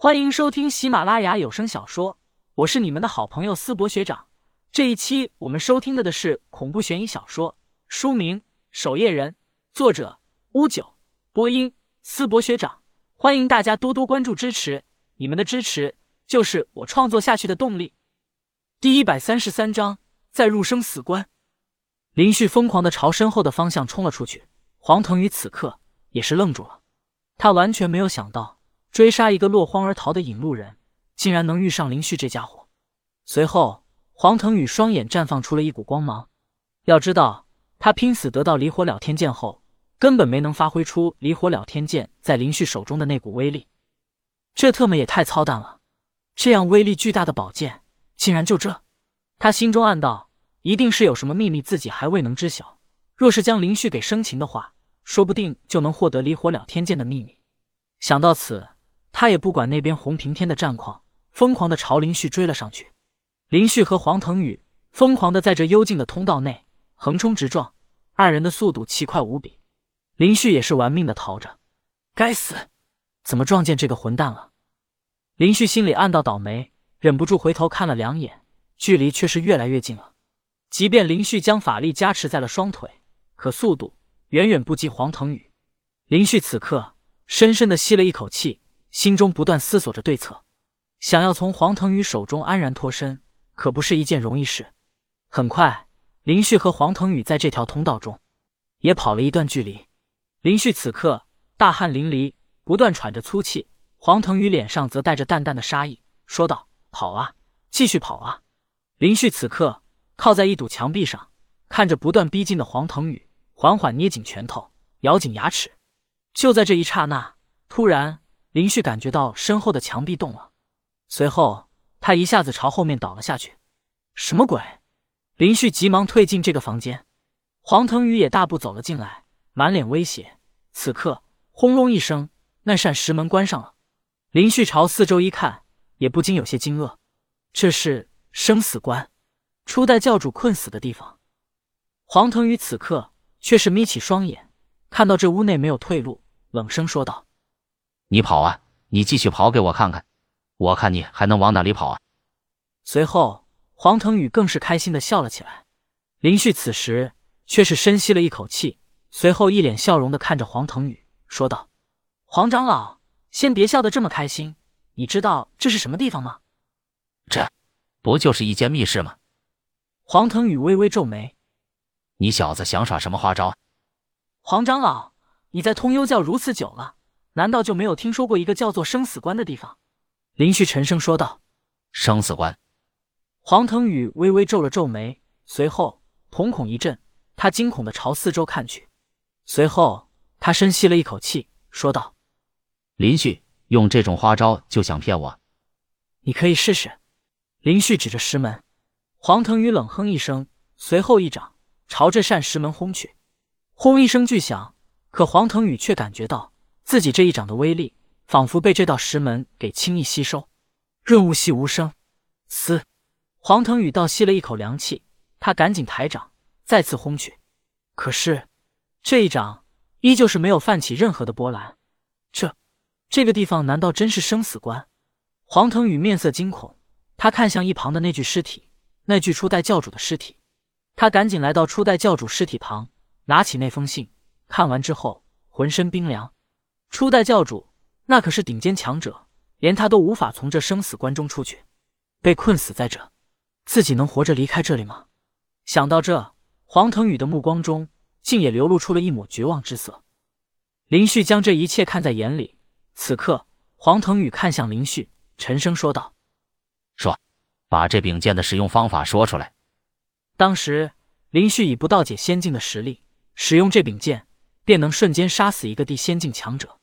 欢迎收听喜马拉雅有声小说，我是你们的好朋友思博学长。这一期我们收听的的是恐怖悬疑小说，书名《守夜人》，作者乌九，播音思博学长。欢迎大家多多关注支持，你们的支持就是我创作下去的动力。第一百三十三章，再入生死关。林旭疯狂的朝身后的方向冲了出去，黄腾宇此刻也是愣住了，他完全没有想到。追杀一个落荒而逃的引路人，竟然能遇上林旭这家伙。随后，黄腾宇双眼绽放出了一股光芒。要知道，他拼死得到离火了天剑后，根本没能发挥出离火了天剑在林旭手中的那股威力。这特么也太操蛋了！这样威力巨大的宝剑，竟然就这……他心中暗道：一定是有什么秘密自己还未能知晓。若是将林旭给生擒的话，说不定就能获得离火了天剑的秘密。想到此。他也不管那边红平天的战况，疯狂的朝林旭追了上去。林旭和黄腾宇疯狂的在这幽静的通道内横冲直撞，二人的速度奇快无比。林旭也是玩命的逃着。该死，怎么撞见这个混蛋了？林旭心里暗道倒霉，忍不住回头看了两眼，距离却是越来越近了。即便林旭将法力加持在了双腿，可速度远远不及黄腾宇。林旭此刻深深的吸了一口气。心中不断思索着对策，想要从黄腾宇手中安然脱身，可不是一件容易事。很快，林旭和黄腾宇在这条通道中也跑了一段距离。林旭此刻大汗淋漓，不断喘着粗气；黄腾宇脸上则带着淡淡的杀意，说道：“跑啊，继续跑啊！”林旭此刻靠在一堵墙壁上，看着不断逼近的黄腾宇，缓缓捏紧拳头，咬紧牙齿。就在这一刹那，突然。林旭感觉到身后的墙壁动了，随后他一下子朝后面倒了下去。什么鬼？林旭急忙退进这个房间，黄腾宇也大步走了进来，满脸威胁。此刻，轰隆一声，那扇石门关上了。林旭朝四周一看，也不禁有些惊愕：这是生死关，初代教主困死的地方。黄腾宇此刻却是眯起双眼，看到这屋内没有退路，冷声说道。你跑啊！你继续跑给我看看，我看你还能往哪里跑啊！随后，黄腾宇更是开心的笑了起来。林旭此时却是深吸了一口气，随后一脸笑容的看着黄腾宇说道：“黄长老，先别笑得这么开心，你知道这是什么地方吗？”这不就是一间密室吗？黄腾宇微微皱眉：“你小子想耍什么花招？”黄长老，你在通幽教如此久了。难道就没有听说过一个叫做生死关的地方？林旭沉声说道。生死关。黄腾宇微微皱了皱眉，随后瞳孔一震，他惊恐的朝四周看去。随后他深吸了一口气，说道：“林旭，用这种花招就想骗我？你可以试试。”林旭指着石门。黄腾宇冷哼一声，随后一掌朝这扇石门轰去。轰一声巨响，可黄腾宇却感觉到。自己这一掌的威力，仿佛被这道石门给轻易吸收，润物细无声。嘶！黄腾宇倒吸了一口凉气，他赶紧抬掌再次轰去，可是这一掌依旧是没有泛起任何的波澜。这这个地方难道真是生死关？黄腾宇面色惊恐，他看向一旁的那具尸体，那具初代教主的尸体。他赶紧来到初代教主尸体旁，拿起那封信，看完之后浑身冰凉。初代教主，那可是顶尖强者，连他都无法从这生死关中出去，被困死在这，自己能活着离开这里吗？想到这，黄腾宇的目光中竟也流露出了一抹绝望之色。林旭将这一切看在眼里，此刻，黄腾宇看向林旭，沉声说道：“说，把这柄剑的使用方法说出来。”当时，林旭以不道解仙境的实力，使用这柄剑，便能瞬间杀死一个地仙境强者。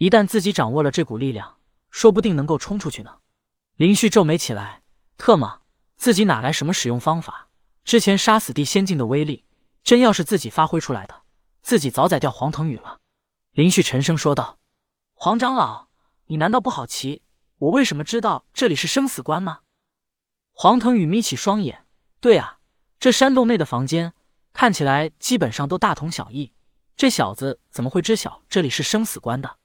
一旦自己掌握了这股力量，说不定能够冲出去呢。林旭皱眉起来，特么，自己哪来什么使用方法？之前杀死地仙境的威力，真要是自己发挥出来的，自己早宰掉黄腾宇了。林旭沉声说道：“黄长老，你难道不好奇我为什么知道这里是生死关吗？”黄腾宇眯起双眼：“对啊，这山洞内的房间看起来基本上都大同小异，这小子怎么会知晓这里是生死关的？”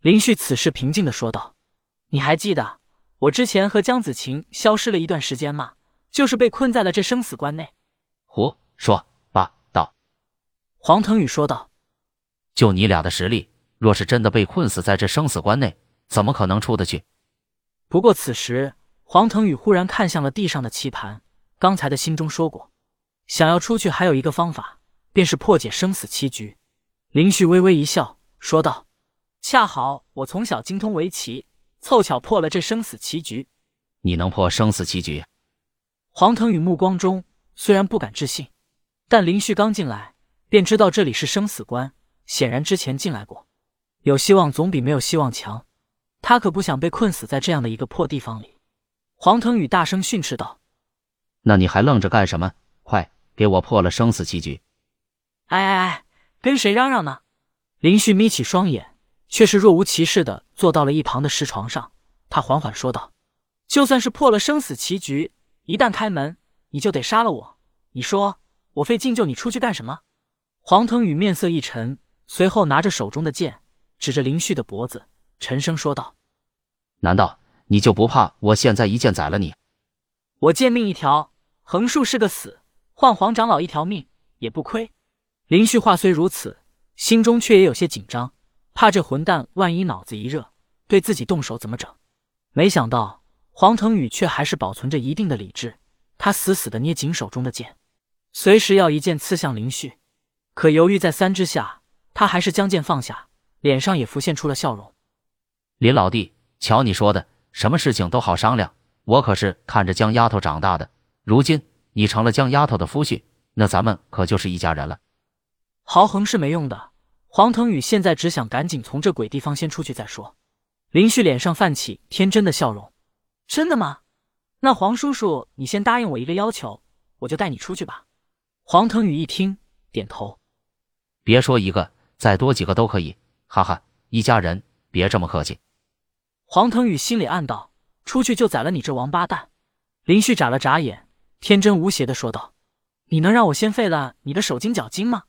林旭此时平静的说道：“你还记得我之前和江子晴消失了一段时间吗？就是被困在了这生死关内。胡说八道！黄腾宇说道：“就你俩的实力，若是真的被困死在这生死关内，怎么可能出得去？”不过此时，黄腾宇忽然看向了地上的棋盘。刚才的心中说过，想要出去还有一个方法，便是破解生死棋局。林旭微微一笑，说道：“恰好我从小精通围棋，凑巧破了这生死棋局。你能破生死棋局？”黄腾宇目光中虽然不敢置信，但林旭刚进来便知道这里是生死关，显然之前进来过。有希望总比没有希望强，他可不想被困死在这样的一个破地方里。黄腾宇大声训斥道：“那你还愣着干什么？快给我破了生死棋局！”哎哎哎，跟谁嚷嚷呢？林旭眯起双眼，却是若无其事的坐到了一旁的石床上。他缓缓说道：“就算是破了生死棋局。”一旦开门，你就得杀了我。你说我费劲救你出去干什么？黄腾宇面色一沉，随后拿着手中的剑，指着林旭的脖子，沉声说道：“难道你就不怕我现在一剑宰了你？我贱命一条，横竖是个死，换黄长老一条命也不亏。”林旭话虽如此，心中却也有些紧张，怕这混蛋万一脑子一热，对自己动手怎么整？没想到。黄腾宇却还是保存着一定的理智，他死死的捏紧手中的剑，随时要一剑刺向林旭。可犹豫再三之下，他还是将剑放下，脸上也浮现出了笑容。林老弟，瞧你说的，什么事情都好商量。我可是看着江丫头长大的，如今你成了江丫头的夫婿，那咱们可就是一家人了。豪横是没用的，黄腾宇现在只想赶紧从这鬼地方先出去再说。林旭脸上泛起天真的笑容。真的吗？那黄叔叔，你先答应我一个要求，我就带你出去吧。黄腾宇一听，点头。别说一个，再多几个都可以。哈哈，一家人，别这么客气。黄腾宇心里暗道：出去就宰了你这王八蛋。林旭眨了眨眼，天真无邪的说道：“你能让我先废了你的手筋脚筋吗？”